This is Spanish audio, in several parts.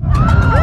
you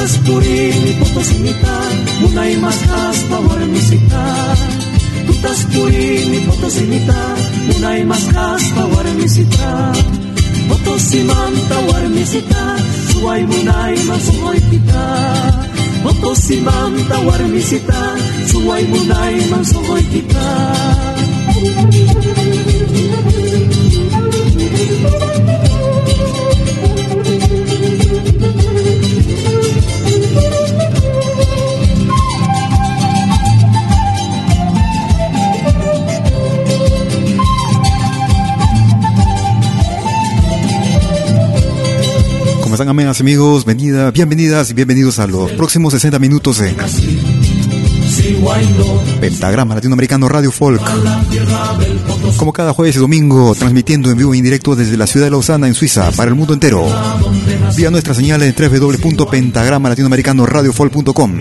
Tutazpuri potosinita, munay maskas pawarmisita. Tutazpuri potosinita, munay maskas pawarmisita. Potosiman tawarmisita, suway munay masuhoy kita. Potosiman tawarmisita, suway munay masuhoy kita. Thank you. Están, amigos? Bienvenida, bienvenidas y bienvenidos a los próximos 60 minutos de Pentagrama Latinoamericano Radio Folk. Como cada jueves y domingo, transmitiendo en vivo e indirecto desde la ciudad de Lausana, en Suiza, para el mundo entero. Vía nuestra señal en www.pentagrama-latinoamericano-radiofolk.com.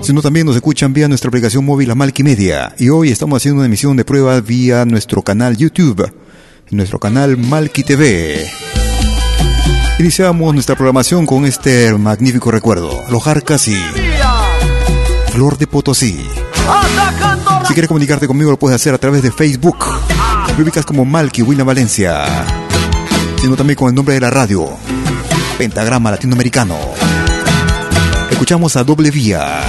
Sino también nos escuchan vía nuestra aplicación móvil Amalki Media. Y hoy estamos haciendo una emisión de prueba vía nuestro canal YouTube, nuestro canal Malki TV. Iniciamos nuestra programación con este magnífico recuerdo, Los Jarcas y Flor de Potosí. Si quieres comunicarte conmigo lo puedes hacer a través de Facebook. Me como Malky Wina Valencia. Sino también con el nombre de la radio, Pentagrama Latinoamericano. Escuchamos a doble vía.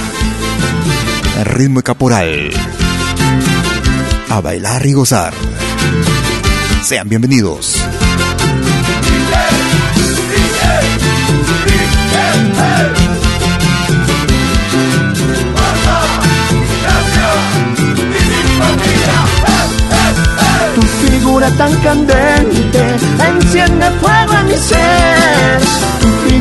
Ritmo caporal. A bailar y gozar. Sean bienvenidos. Tu figura tan candente enciende fuego en mi ser.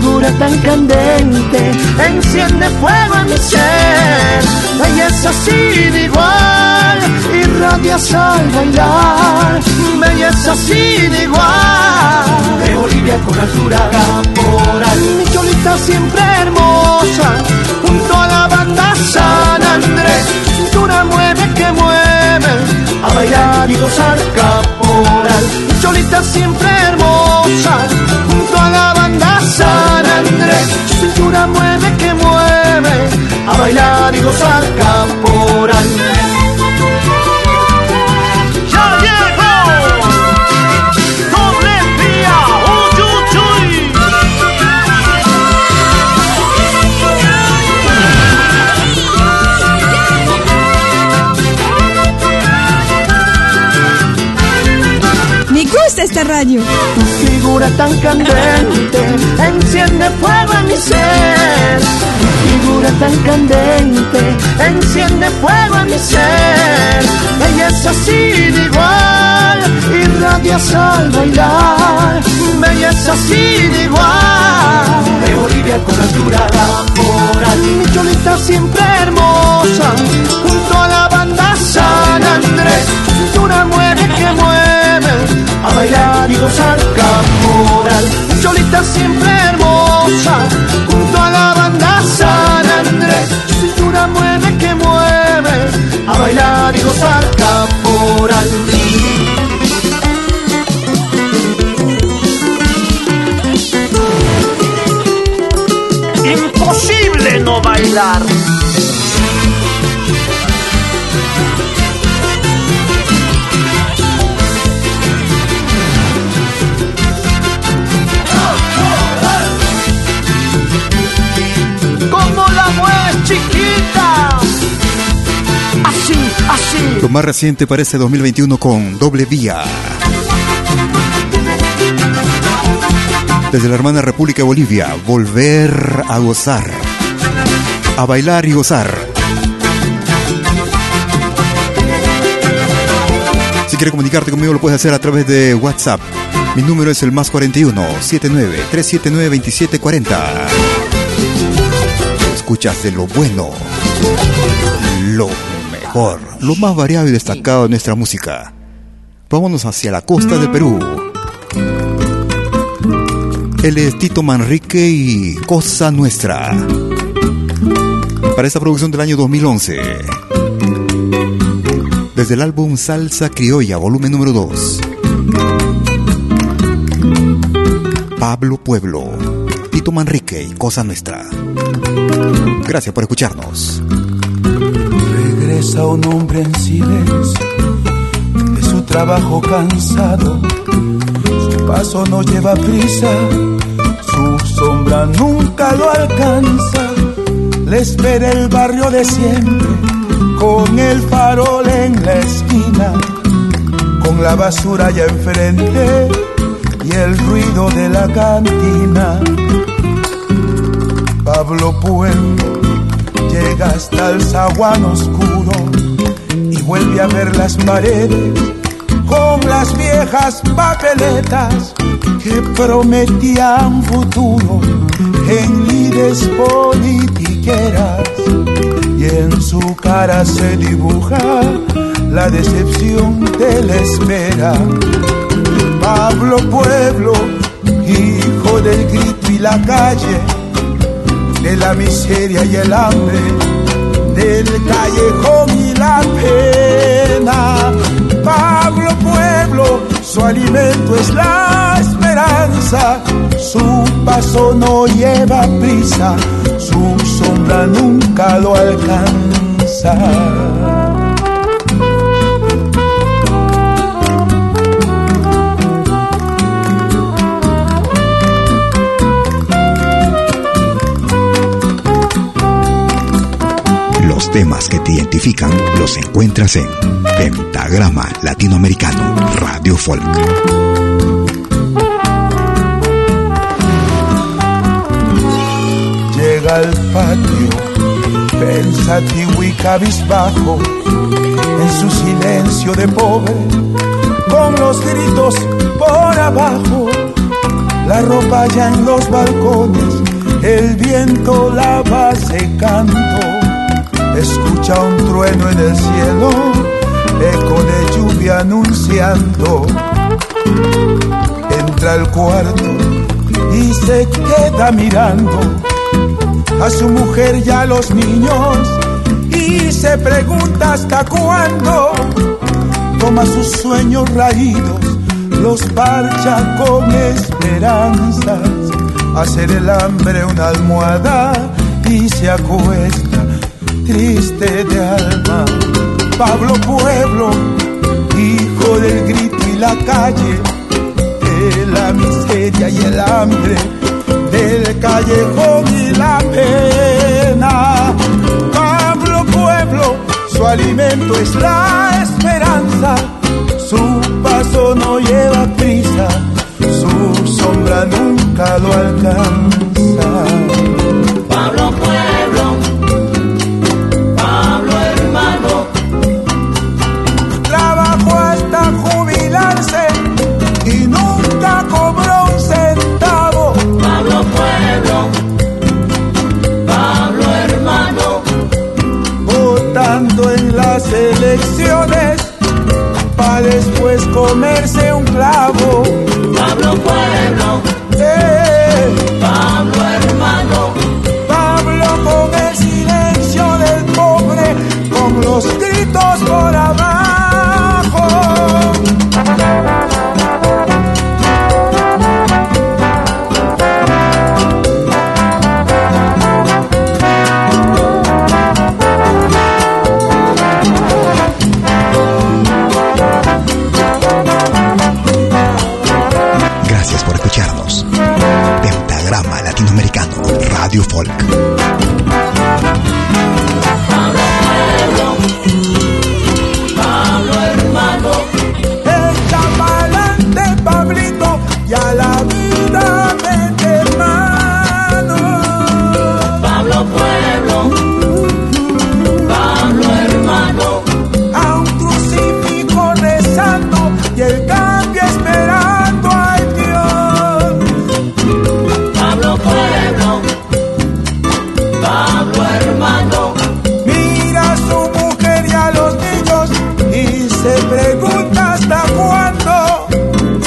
Figura tan candente enciende fuego en mi ser. Belleza sin igual, irradias al bailar. Belleza sin igual. De Bolivia con altura caporal. Mi cholita siempre hermosa, junto a la banda San Andrés. Cintura mueve que mueve, a bailar y gozar caporal. Mi cholita siempre hermosa, junto a la banda San Andrés. Cintura mueve que mueve, a bailar y gozar caporal. Esta radio. Tu figura tan candente enciende fuego en mi ser. Tu figura tan candente enciende fuego en mi ser. Belleza sin igual, irradias al bailar. Belleza sin igual. De Bolivia con altura laboral. Mi cholita siempre hermosa, junto a la banda San Andrés. Cintura mueve que a bailar y gozar caporal. Cholita siempre hermosa, junto a la banda San Andrés. Cintura mueve que mueve, a bailar y gozar caporal. Imposible no bailar. Más reciente para este 2021 con doble vía. Desde la hermana República de Bolivia, volver a gozar. A bailar y gozar. Si quieres comunicarte conmigo lo puedes hacer a través de WhatsApp. Mi número es el más 41 79 379 2740. Escuchas de lo bueno, lo mejor, lo más variado y destacado de nuestra música. Vámonos hacia la costa del Perú. Él es Tito Manrique y Cosa Nuestra. Para esta producción del año 2011. Desde el álbum Salsa Criolla, volumen número 2. Pablo Pueblo, Tito Manrique y Cosa Nuestra. Gracias por escucharnos. Regresa un hombre en silencio de su trabajo cansado. Su paso no lleva prisa, su sombra nunca lo alcanza. Le espera el barrio de siempre, con el farol en la esquina, con la basura ya enfrente y el ruido de la cantina. Pablo Pueblo llega hasta el zaguán oscuro y vuelve a ver las paredes con las viejas papeletas que prometían futuro en lides politiqueras y y en su cara se dibuja la decepción de la espera. Pablo Pueblo, hijo del grito y la calle, de la miseria y el hambre, del callejón y la pena. Pablo Pueblo, su alimento es la esperanza, su paso no lleva prisa, su sombra nunca lo alcanza. Temas que te identifican los encuentras en Pentagrama Latinoamericano Radio Folk. Llega al patio, pensativo y cabizbajo, en su silencio de pobre, con los gritos por abajo, la ropa ya en los balcones, el viento la va secando escucha un trueno en el cielo, eco de lluvia anunciando. Entra al cuarto y se queda mirando. A su mujer y a los niños y se pregunta hasta cuándo. Toma sus sueños raídos, los parcha con esperanzas, hacer el hambre una almohada y se acuesta triste de alma. Pablo Pueblo, hijo del grito y la calle, de la miseria y el hambre, del callejón y la pena. Pablo Pueblo, su alimento es la esperanza, su paso no lleva prisa, su sombra nunca lo alcanza. Comerse un clavo.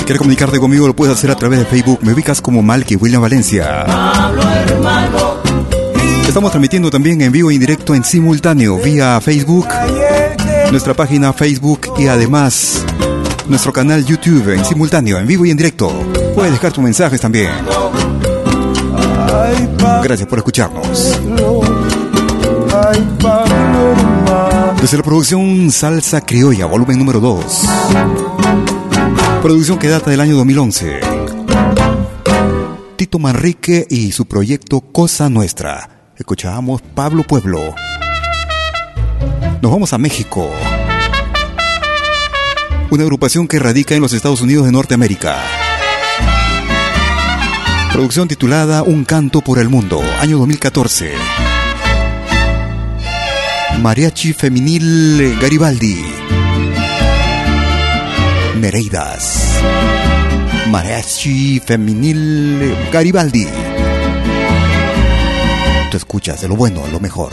Quieres comunicarte conmigo, lo puedes hacer a través de Facebook. Me ubicas como Malky William Valencia. Estamos transmitiendo también en vivo y en directo en simultáneo vía Facebook, nuestra página Facebook y además nuestro canal YouTube en simultáneo, en vivo y en directo. Puedes dejar tus mensajes también. Gracias por escucharnos. Desde la producción Salsa Criolla, volumen número 2. Producción que data del año 2011. Tito Manrique y su proyecto Cosa Nuestra. Escuchábamos Pablo Pueblo. Nos vamos a México. Una agrupación que radica en los Estados Unidos de Norteamérica. Producción titulada Un canto por el mundo, año 2014. Mariachi Feminil Garibaldi. Nereidas. Mariachi Feminil Garibaldi. Tú escuchas de lo bueno, lo mejor.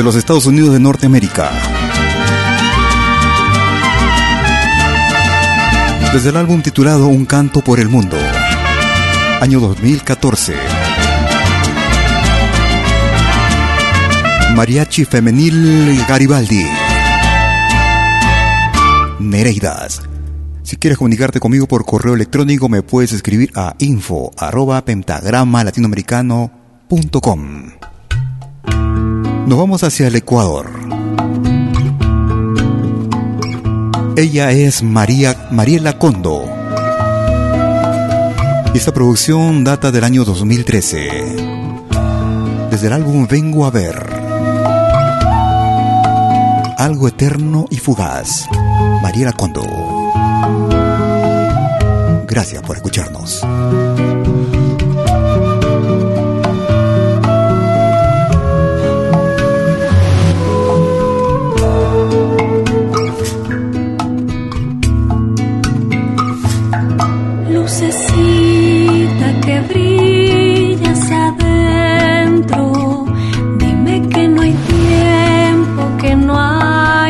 Desde los Estados Unidos de Norteamérica. Desde el álbum titulado Un canto por el mundo, año 2014. Mariachi Femenil Garibaldi. Nereidas. Si quieres comunicarte conmigo por correo electrónico, me puedes escribir a info arroba pentagrama latinoamericano.com. Nos vamos hacia el Ecuador. Ella es María Mariela Condo. Esta producción data del año 2013. Desde el álbum Vengo a ver. Algo eterno y fugaz. Mariela Condo. Gracias por escucharnos.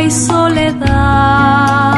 La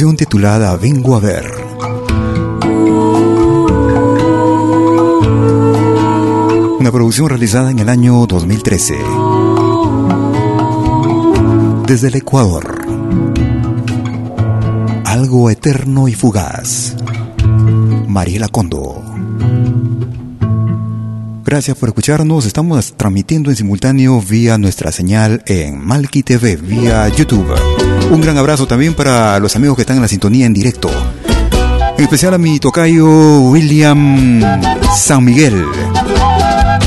titulada Vengo a ver. Una producción realizada en el año 2013. Desde el Ecuador. Algo eterno y fugaz. Mariela Condo. Gracias por escucharnos. Estamos transmitiendo en simultáneo vía nuestra señal en Malki TV, vía YouTube. Un gran abrazo también para los amigos que están en la sintonía en directo. En especial a mi tocayo William San Miguel.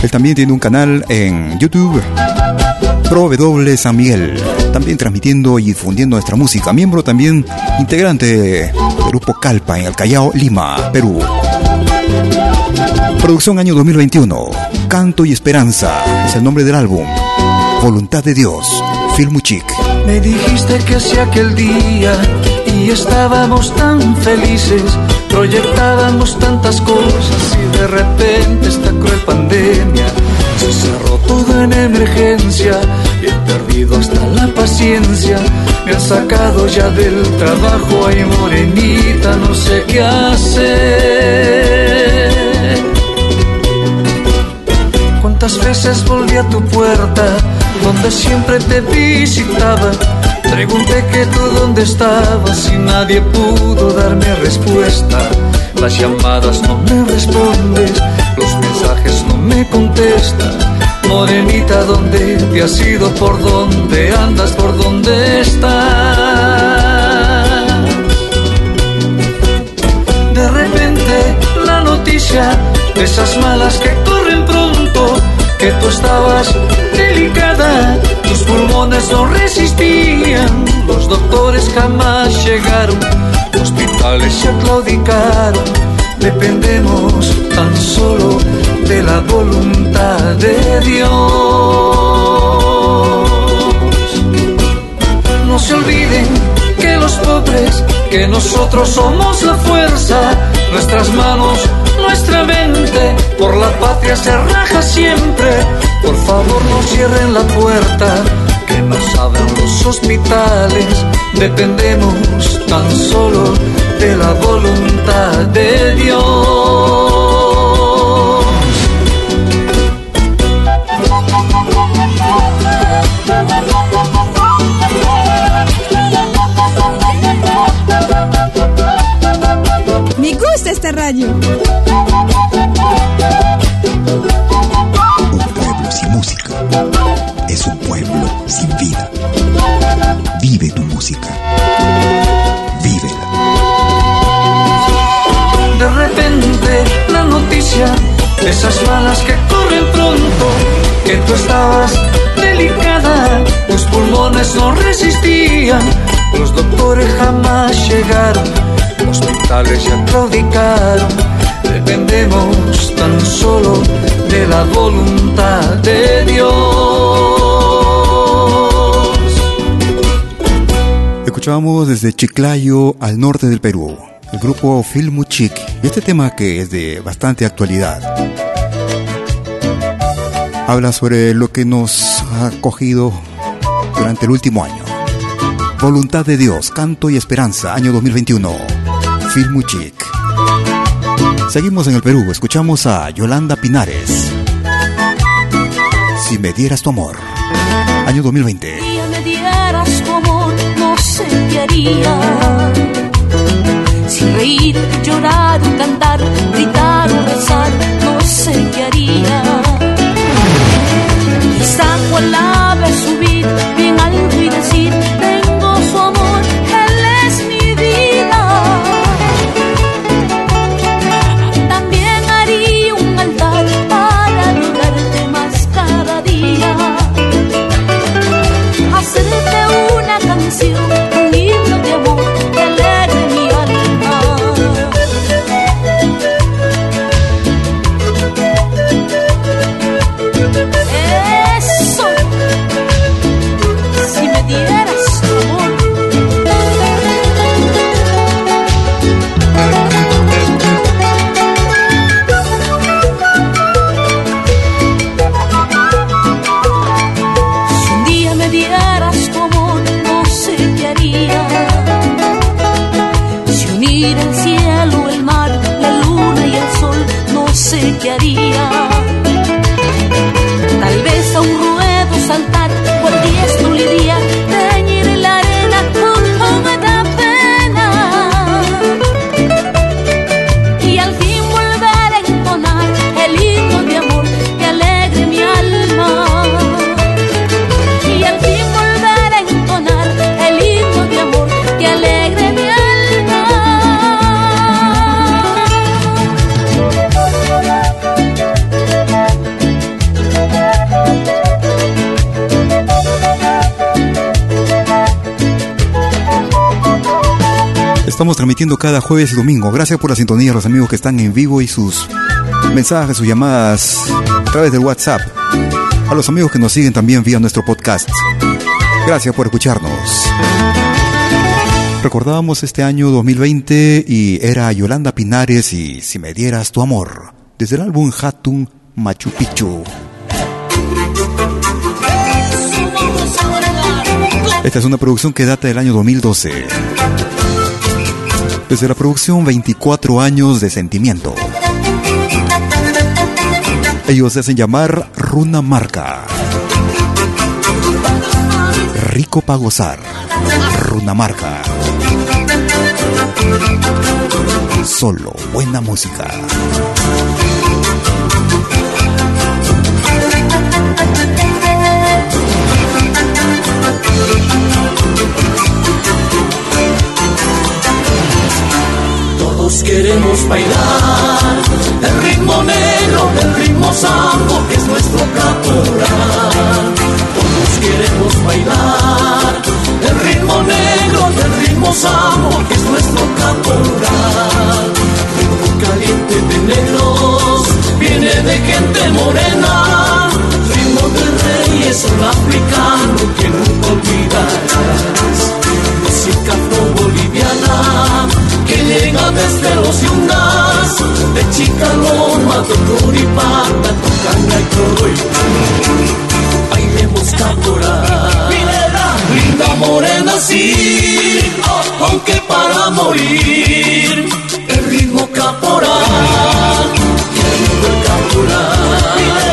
Él también tiene un canal en YouTube, W San Miguel. También transmitiendo y difundiendo nuestra música. Miembro también integrante del grupo Calpa en el Callao, Lima, Perú. Producción año 2021. Canto y Esperanza es el nombre del álbum. Voluntad de Dios. Filmuchic. Me dijiste que si aquel día y estábamos tan felices, proyectábamos tantas cosas y de repente esta cruel pandemia se cerró todo en emergencia y he perdido hasta la paciencia. Me han sacado ya del trabajo, ay morenita, no sé qué hacer. ¿Cuántas veces volví a tu puerta? donde siempre te visitaba. Pregunté que tú dónde estabas y nadie pudo darme respuesta. Las llamadas no me respondes, los mensajes no me contestas. Morenita, ¿dónde te has ido? ¿Por dónde andas? ¿Por dónde estás? De repente la noticia de esas malas que corren pronto, que tú estabas delicada, tus pulmones no resistían, los doctores jamás llegaron, hospitales se claudicaron, dependemos tan solo de la voluntad de Dios. No se olviden los pobres, que nosotros somos la fuerza, nuestras manos, nuestra mente, por la patria se raja siempre. Por favor no cierren la puerta, que nos abran los hospitales, dependemos tan solo de la voluntad de Dios. Radio. Un pueblo sin música es un pueblo sin vida. Vive tu música. Vívela. De repente la noticia esas malas que corren pronto, que tú estabas delicada, tus pulmones no resistían, los doctores jamás llegaron hospitales ya claudicaron, dependemos tan solo de la voluntad de Dios. Escuchábamos desde Chiclayo al norte del Perú, el grupo Filmuchic, y este tema que es de bastante actualidad. Habla sobre lo que nos ha cogido durante el último año. Voluntad de Dios, Canto y Esperanza, año 2021. Filmuchic. Seguimos en el Perú, escuchamos a Yolanda Pinares. Si me dieras tu amor, año 2020. Si me dieras tu amor, no sé qué haría. Si reír, llorar, cantar, gritar o rezar, no sé qué haría. Quizá cual ave cada jueves y domingo. Gracias por la sintonía a los amigos que están en vivo y sus mensajes, sus llamadas a través del WhatsApp. A los amigos que nos siguen también vía nuestro podcast. Gracias por escucharnos. Recordábamos este año 2020 y era Yolanda Pinares y Si me dieras tu amor, desde el álbum Hatun Machu Picchu. Esta es una producción que data del año 2012. Desde la producción 24 años de sentimiento. Ellos se hacen llamar Runa Marca. Rico para gozar. Runamarca. Solo buena música. Todos queremos bailar el ritmo negro, el ritmo sambo que es nuestro caporal. Todos queremos bailar el ritmo negro, el ritmo sambo que es nuestro caporal. Ritmo caliente de negros, viene de gente morena. Ritmo de reyes, un africano que nunca olvidarás. Música boliviana que llega desde los yungas, de Chicaloma, Toturipata, Tocanga y Coroy. Bailemos caporal, linda morena sí, aunque para morir, el ritmo caporal, que rico el caporal,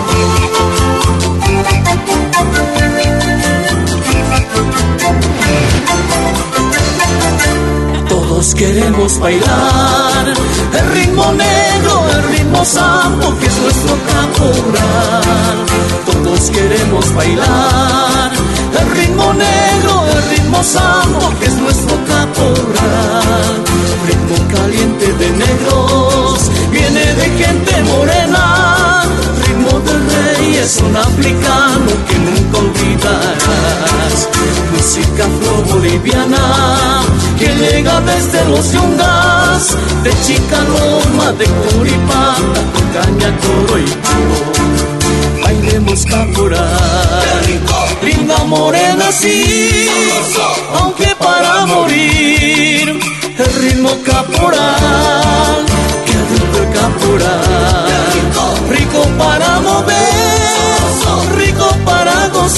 Todos queremos bailar el ritmo negro, el ritmo sambo que es nuestro caporal. Todos queremos bailar el ritmo negro, el ritmo sambo que es nuestro caporal. Ritmo caliente de negros, viene de gente morena. Es un africano que nunca olvidarás. Música afro-boliviana que llega desde los yungas, de Chicaloma, de Curipata, Caña, Coro y Chivo. Bailemos caporal, linda morena sí, aunque para morir, el ritmo caporal, que rico el caporal, rico para mover,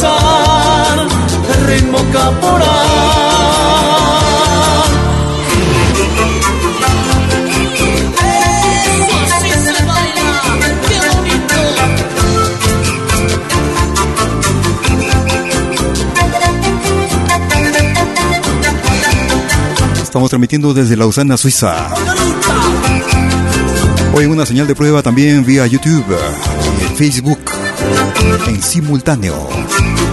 el ritmo caporal. Estamos transmitiendo desde Lausana, Suiza. Hoy una señal de prueba también vía YouTube y Facebook en simultáneo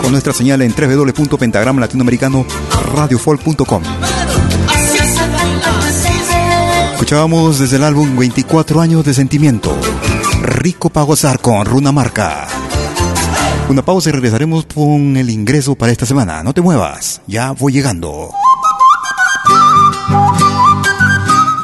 con nuestra señal en www.pentagrama latinoamericano radiofolk.com. Escuchábamos desde el álbum 24 años de sentimiento. Rico para gozar con Runa Marca. Una pausa y regresaremos con el ingreso para esta semana. No te muevas, ya voy llegando.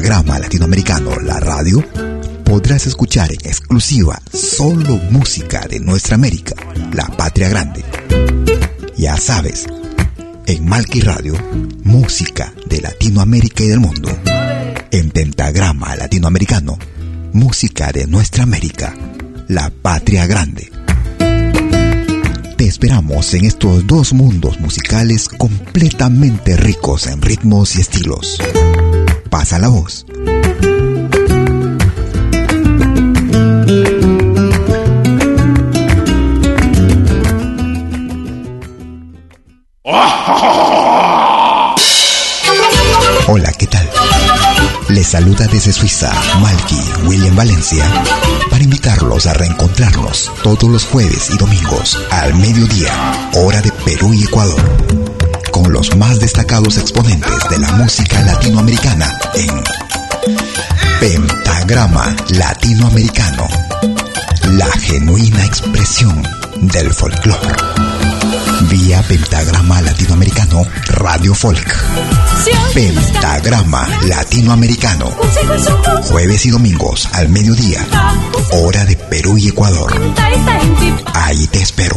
Latinoamericano, la radio, podrás escuchar en exclusiva solo música de nuestra América, la patria grande. Ya sabes, en Malki Radio, música de Latinoamérica y del mundo. En Pentagrama Latinoamericano, música de nuestra América, la patria grande. Te esperamos en estos dos mundos musicales completamente ricos en ritmos y estilos. Pasa la voz. Hola, ¿qué tal? Les saluda desde Suiza Malky William Valencia para invitarlos a reencontrarnos todos los jueves y domingos al mediodía, hora de Perú y Ecuador, con los más destacados exponentes de la música latinoamericana en Pentagrama Latinoamericano, la genuina expresión del folclore. Vía Pentagrama Latinoamericano Radio Folk. Pentagrama Latinoamericano. Jueves y domingos al mediodía. Hora de Perú y Ecuador. Ahí te espero.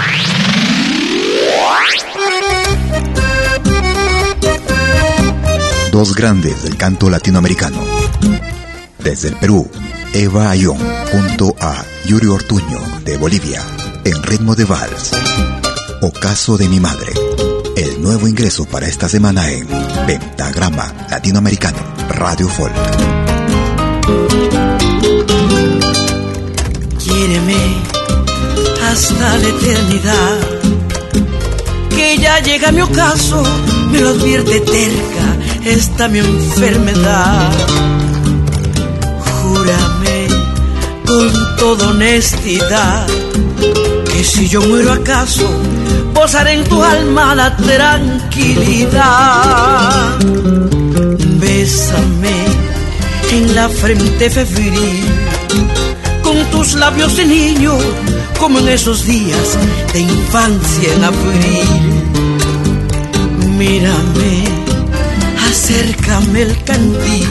Dos grandes del canto latinoamericano. Desde el Perú, Eva Ayón junto a Yuri Ortuño de Bolivia en ritmo de vals. Ocaso de mi madre. El nuevo ingreso para esta semana en Pentagrama Latinoamericano Radio Folk. Hasta la eternidad. Que ya llega mi ocaso, me lo advierte terca esta mi enfermedad. Júrame con toda honestidad que si yo muero acaso, posaré en tu alma la tranquilidad. Bésame en la frente febril, con tus labios de niño, como en esos días de infancia en abril. Mírame, acércame el candil,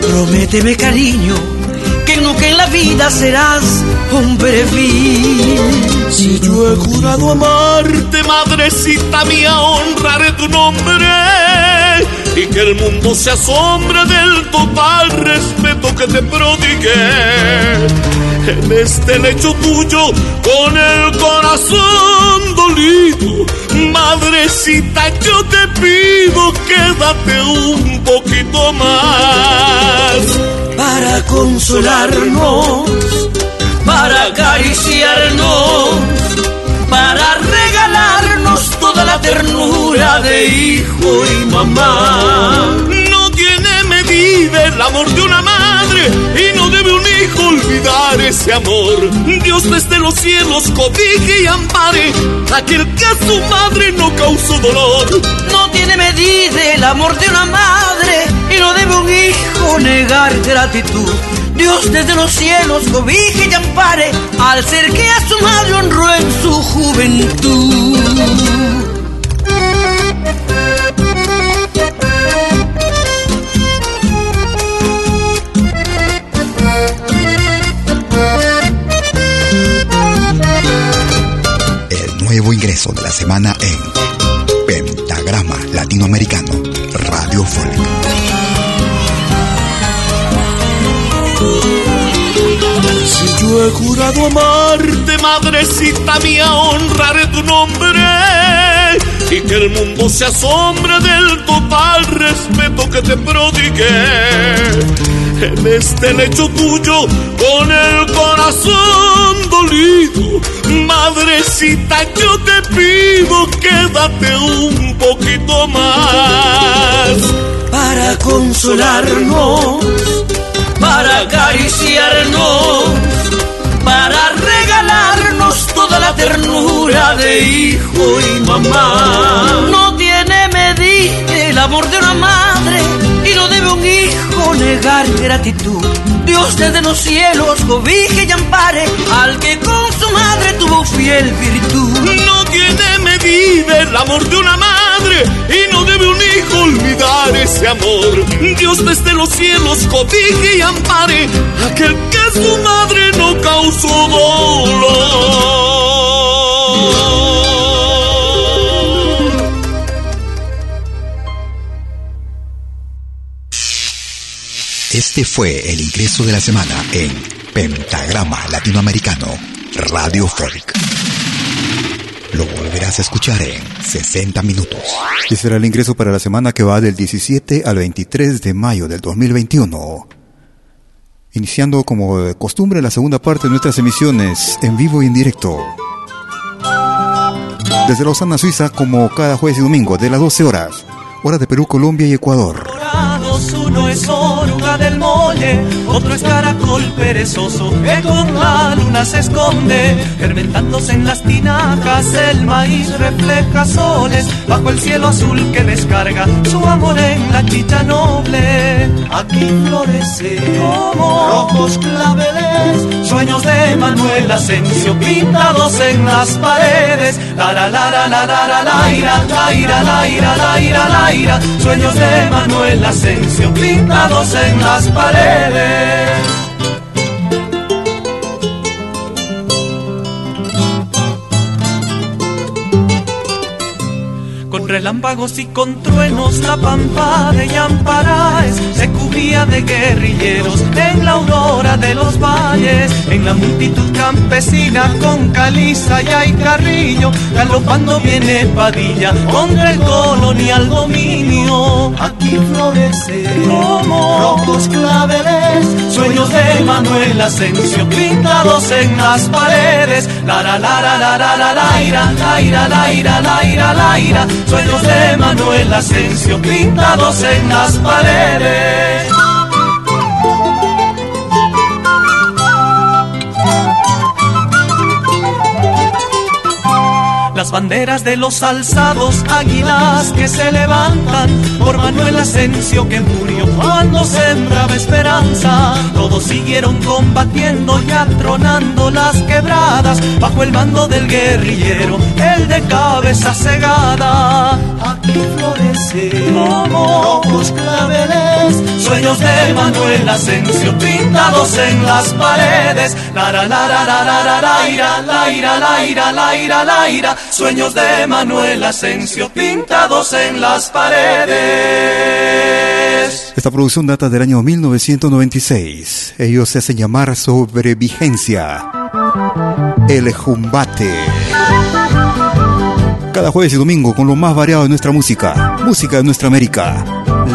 prométeme cariño, que nunca en la vida serás hombre vil. Si yo he jurado amarte, madrecita mía, honraré tu nombre y que el mundo se asombre del total respeto que te prodigué. En este lecho tuyo, con el corazón dolido, madrecita, yo te pido, quédate un poquito más. Para consolarnos, para acariciarnos, para regalarnos toda la ternura de hijo y mamá. No tiene medida el amor de una madre y no debe olvidar olvidar ese amor. Dios desde los cielos cobije y ampare aquel que a su madre no causó dolor. No tiene medida el amor de una madre y no debe un hijo negar gratitud. Dios desde los cielos cobije y ampare al ser que a su madre honró en su juventud. De la semana en Pentagrama Latinoamericano Radio Folk. Si yo he jurado amarte, madrecita mía, honraré tu nombre y que el mundo se asombre del total respeto que te prodigué en este lecho tuyo con el corazón dolido. Madrecita, yo te pido, quédate un poquito más. Para consolarnos, para acariciarnos, para regalarnos toda la ternura de hijo y mamá. No tiene medida el amor de una madre negar gratitud. Dios desde los cielos cobije y ampare al que con su madre tuvo fiel virtud. No tiene medida el amor de una madre y no debe un hijo olvidar ese amor. Dios desde los cielos cobije y ampare aquel que su madre no causó dolor. Este fue el ingreso de la semana en Pentagrama Latinoamericano Radio Folk. Lo volverás a escuchar en 60 minutos. Este será el ingreso para la semana que va del 17 al 23 de mayo del 2021. Iniciando como de costumbre la segunda parte de nuestras emisiones en vivo y en directo. Desde Lausana, Suiza, como cada jueves y domingo, de las 12 horas, hora de Perú, Colombia y Ecuador uno es oruga del molle, otro es caracol perezoso que con la luna se esconde, fermentándose en las tinajas, el maíz refleja soles bajo el cielo azul que descarga su amor en la chicha noble. Aquí florece como rojos claveles, sueños de Manuel Asensio pintados en las paredes. La la la la la la la la la la la ira, la ira, sueños de Manuel Asensio pintados en las paredes. relámpagos y con truenos la pampa de Yamparaes se cubría de guerrilleros en la aurora de los valles, en la multitud campesina con caliza y carrillo, galopando viene Padilla contra el colonial dominio. Aquí florece como rojos claveles, sueños de Manuel Asensio pintados en las paredes. La la la la la la la la la la sueños de Manuel Asensio pintados en las paredes. Banderas de los alzados águilas que se levantan por Manuel Asensio que murió cuando sembraba esperanza. Todos siguieron combatiendo y atronando las quebradas bajo el mando del guerrillero, el de cabeza cegada. Aquí florece como rojos claveles, sueños de Manuel Asensio pintados en las paredes. La la la la la la la ira, la ira, la ira, la ira, la ira sueños de Manuel Asensio pintados en las paredes. Esta producción data del año 1996. Ellos se hacen llamar Sobrevigencia. El Jumbate. Cada jueves y domingo con lo más variado de nuestra música. Música de nuestra América.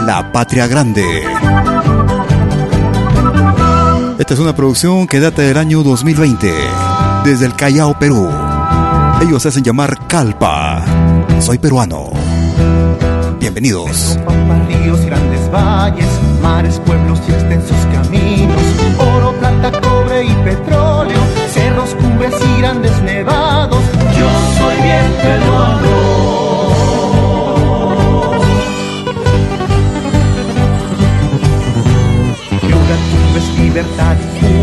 La Patria Grande. Esta es una producción que data del año 2020. Desde el Callao, Perú. Ellos se hacen llamar Calpa. Soy peruano. Bienvenidos. ríos y grandes valles, mares, pueblos y extensos caminos, oro, plata, cobre y siempre lo libertad.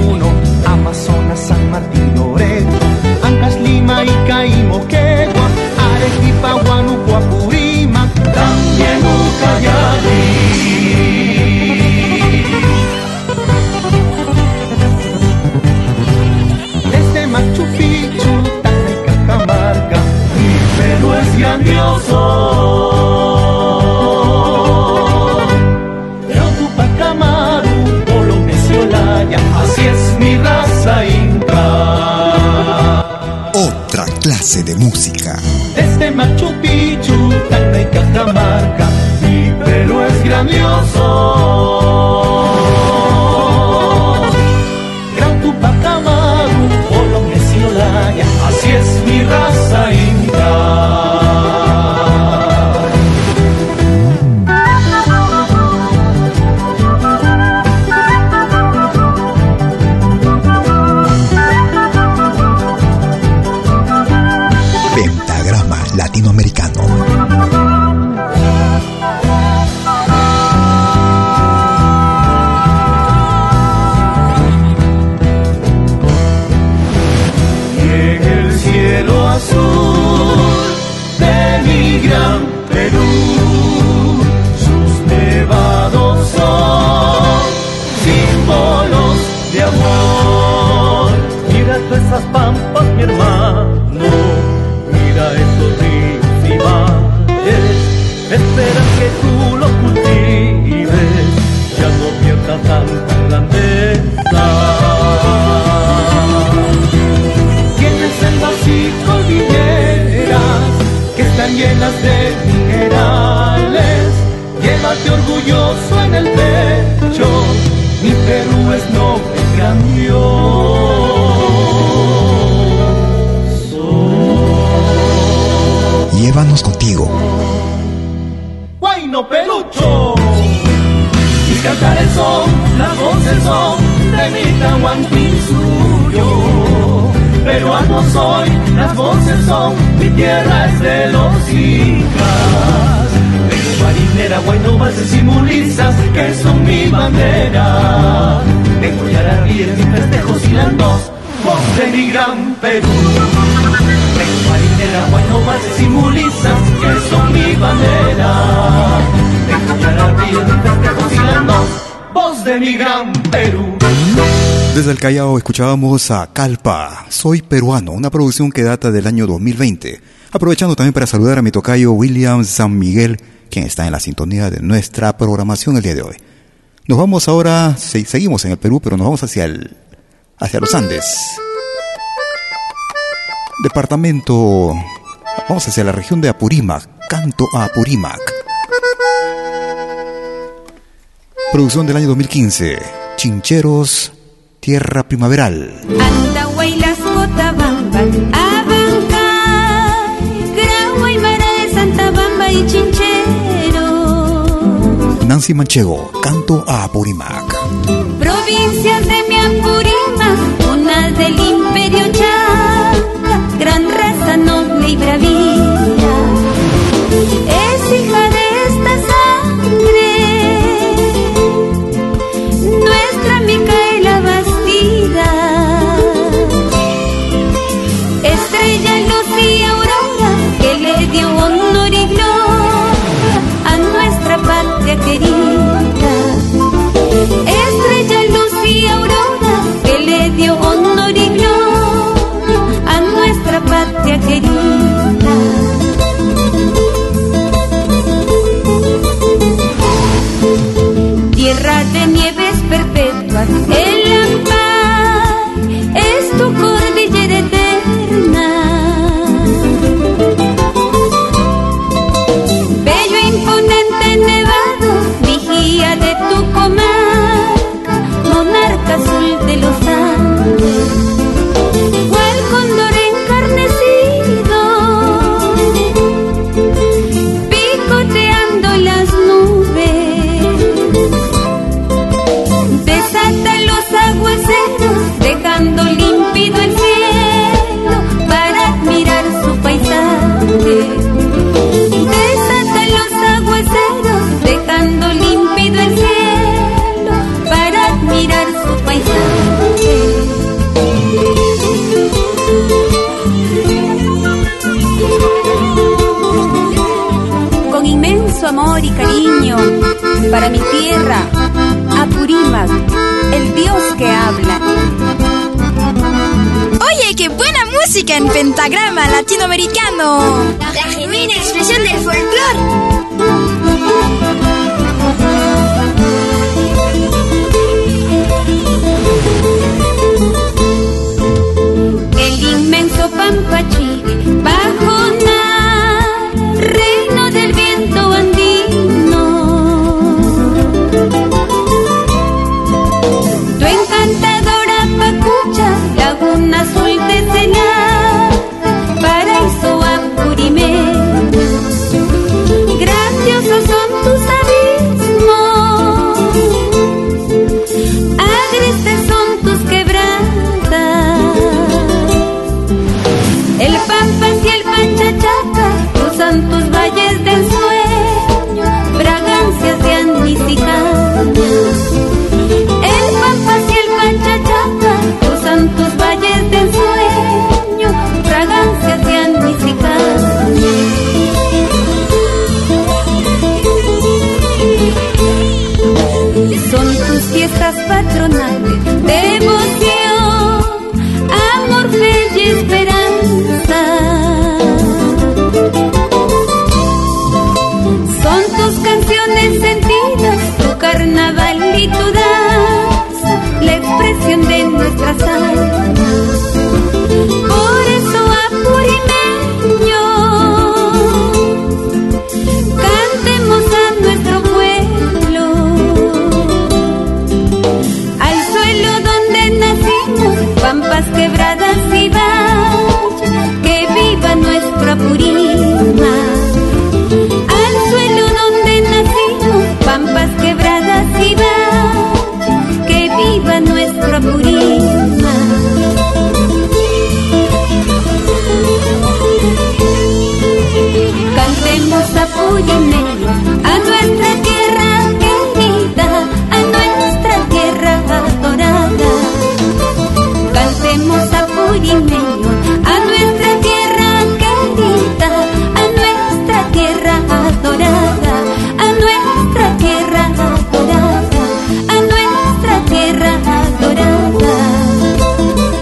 Guayno Pelucho. Mis cantares son, las voces son de mi Tahuantinsuyo. Peruano soy, las voces son, mi tierra es de los incas. Tengo marinera, guayno, valses y mulizas, que son mi bandera. Tengo yararríes y festejos y landos, voz de mi gran Perú. Tengo marinera, guayno, valses y mulizas, que son mi bandera. Desde el Callao escuchábamos a Calpa, Soy Peruano, una producción que data del año 2020. Aprovechando también para saludar a mi tocayo William San Miguel, quien está en la sintonía de nuestra programación el día de hoy. Nos vamos ahora, se- seguimos en el Perú, pero nos vamos hacia, el, hacia los Andes. Departamento, vamos hacia la región de Apurímac, canto a Apurímac. Producción del año 2015, Chincheros, Tierra Primaveral. Nancy Manchego, canto a Apurímac. Provincias de mi Apurímac, una del Imperio Chaca, gran raza noble y bravía.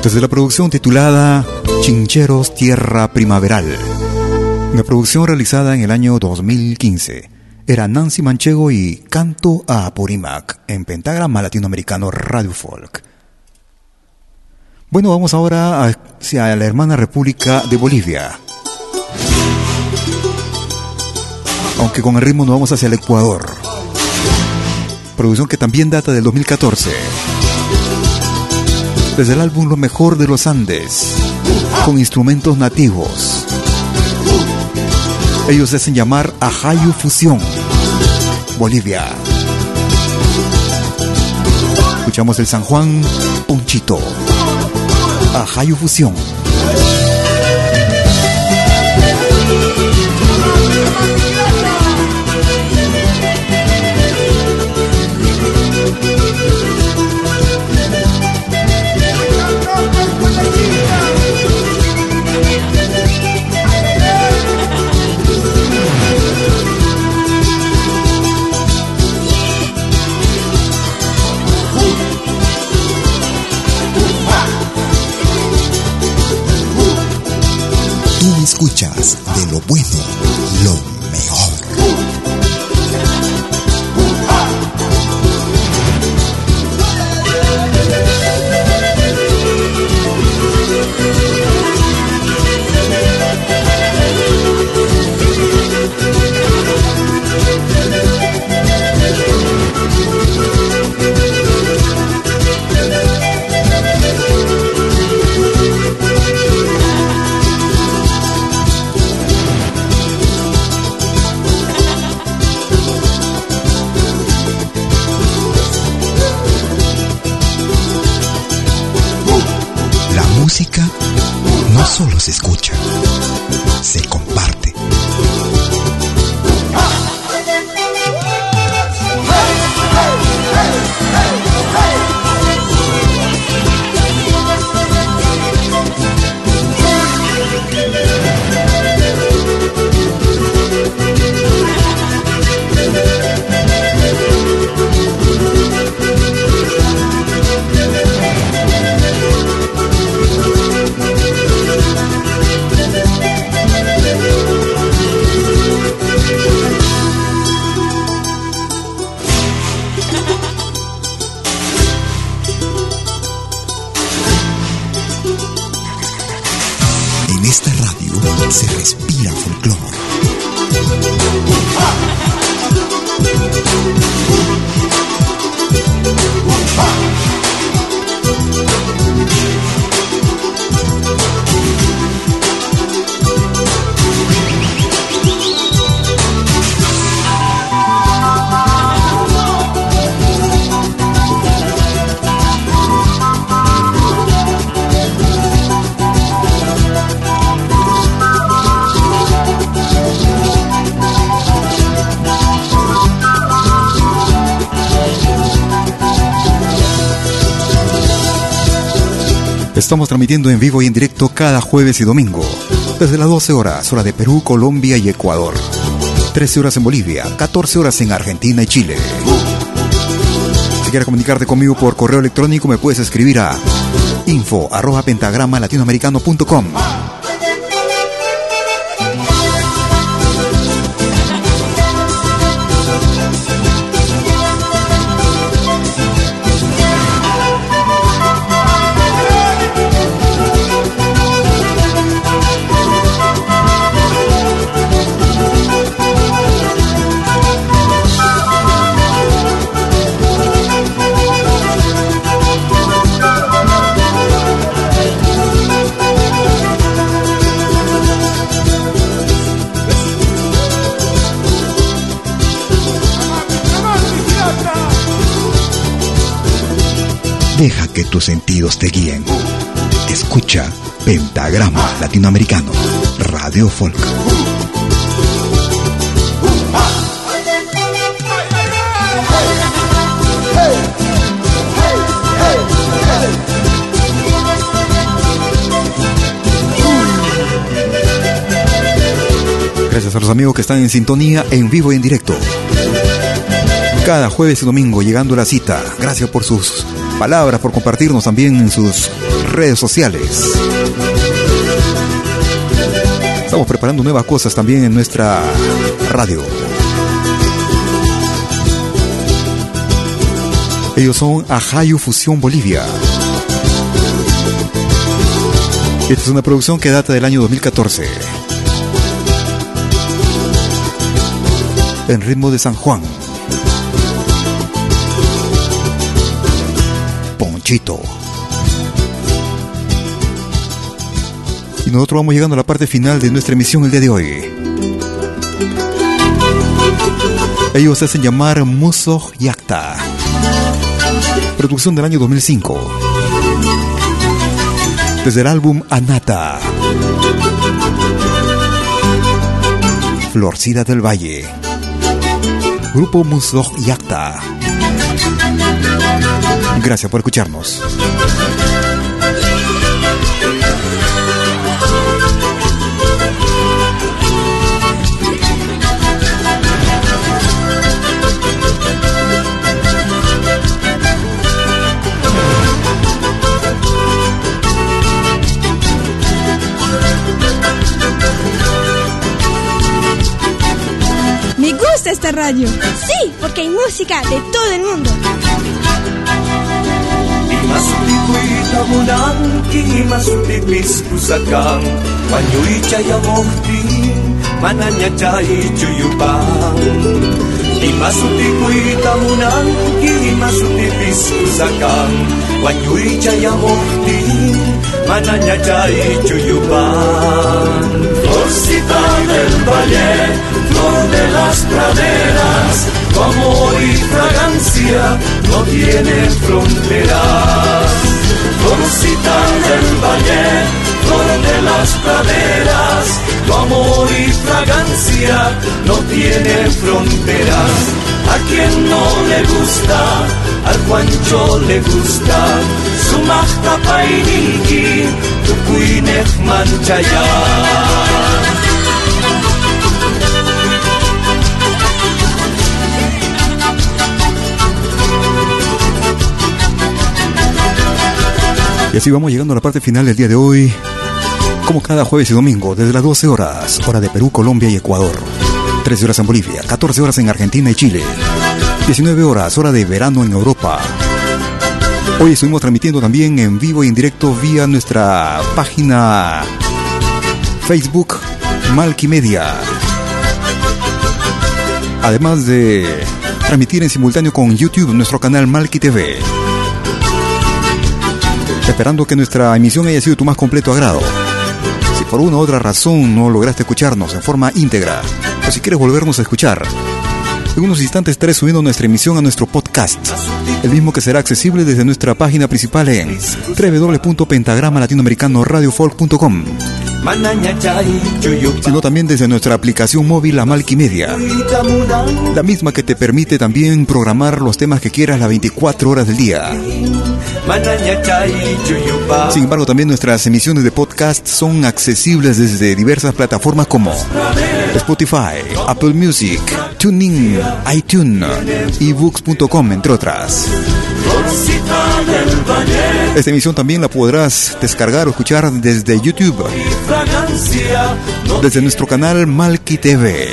Desde la producción titulada Chincheros Tierra Primaveral, una producción realizada en el año 2015, era Nancy Manchego y Canto a Apurímac en Pentagrama Latinoamericano Radio Folk. Bueno, vamos ahora hacia la hermana República de Bolivia. Aunque con el ritmo nos vamos hacia el Ecuador. Producción que también data del 2014. Desde el álbum Lo mejor de los Andes, con instrumentos nativos. Ellos hacen llamar a Fusión, Bolivia. Escuchamos el San Juan Ponchito. A Hayu Fusión. Tú escuchas de lo bueno, lo solo se escucha, Estamos transmitiendo en vivo y en directo cada jueves y domingo, desde las 12 horas, hora de Perú, Colombia y Ecuador. 13 horas en Bolivia, 14 horas en Argentina y Chile. Si quieres comunicarte conmigo por correo electrónico, me puedes escribir a info arroba pentagrama latinoamericano.com. te guíen. Escucha Pentagrama Latinoamericano, Radio Folk. Gracias a los amigos que están en sintonía en vivo y en directo. Cada jueves y domingo llegando a la cita. Gracias por sus palabras, por compartirnos también en sus redes sociales. Estamos preparando nuevas cosas también en nuestra radio. Ellos son Ajayu Fusión Bolivia. Esta es una producción que data del año 2014. En ritmo de San Juan. Y nosotros vamos llegando a la parte final de nuestra emisión el día de hoy. Ellos se hacen llamar Muso Yakta. Producción del año 2005. Desde el álbum Anata. Florcida del Valle. Grupo Muso Yakta. Gracias por escucharnos. Me gusta esta radio. Sí, porque hay música de todo el mundo. Masutikuita munangki masutipis pusakang Panyui chaya mokti mananya chai chuyupang Imasutikuita munangki masutipis pusakang Panyui chaya mokti mananya chai chuyupang Florcita del valle, flor de las praderas tu amor y fragancia no tienen fronteras. Florcita del valle, flor de las praderas, tu amor y fragancia no tienen fronteras. A quien no le gusta, al Juancho le gusta, su magta painiki, tu manchaya. Y así vamos llegando a la parte final del día de hoy. Como cada jueves y domingo, desde las 12 horas, hora de Perú, Colombia y Ecuador. 13 horas en Bolivia, 14 horas en Argentina y Chile. 19 horas, hora de verano en Europa. Hoy estuvimos transmitiendo también en vivo y en directo vía nuestra página Facebook Malquimedia. Además de transmitir en simultáneo con YouTube nuestro canal Malqui TV. Esperando que nuestra emisión haya sido tu más completo agrado. Si por una u otra razón no lograste escucharnos en forma íntegra, o si quieres volvernos a escuchar, en unos instantes estaré subiendo nuestra emisión a nuestro podcast, el mismo que será accesible desde nuestra página principal en www.pentagramalatinoamericanoradiofolk.com sino también desde nuestra aplicación móvil La Media, la misma que te permite también programar los temas que quieras las 24 horas del día. Sin embargo, también nuestras emisiones de podcast son accesibles desde diversas plataformas como Spotify, Apple Music, TuneIn, iTunes, ebooks.com, entre otras. Esta emisión también la podrás descargar o escuchar desde YouTube, desde nuestro canal Malki TV.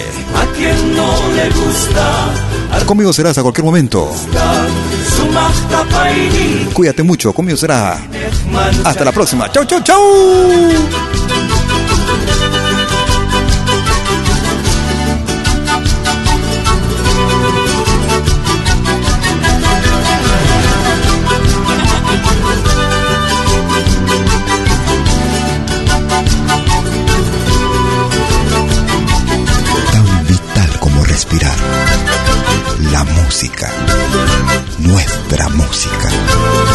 Conmigo serás a cualquier momento. Cuídate mucho, conmigo será. Hasta la próxima. Chau, chau, chau. Música, nuestra música.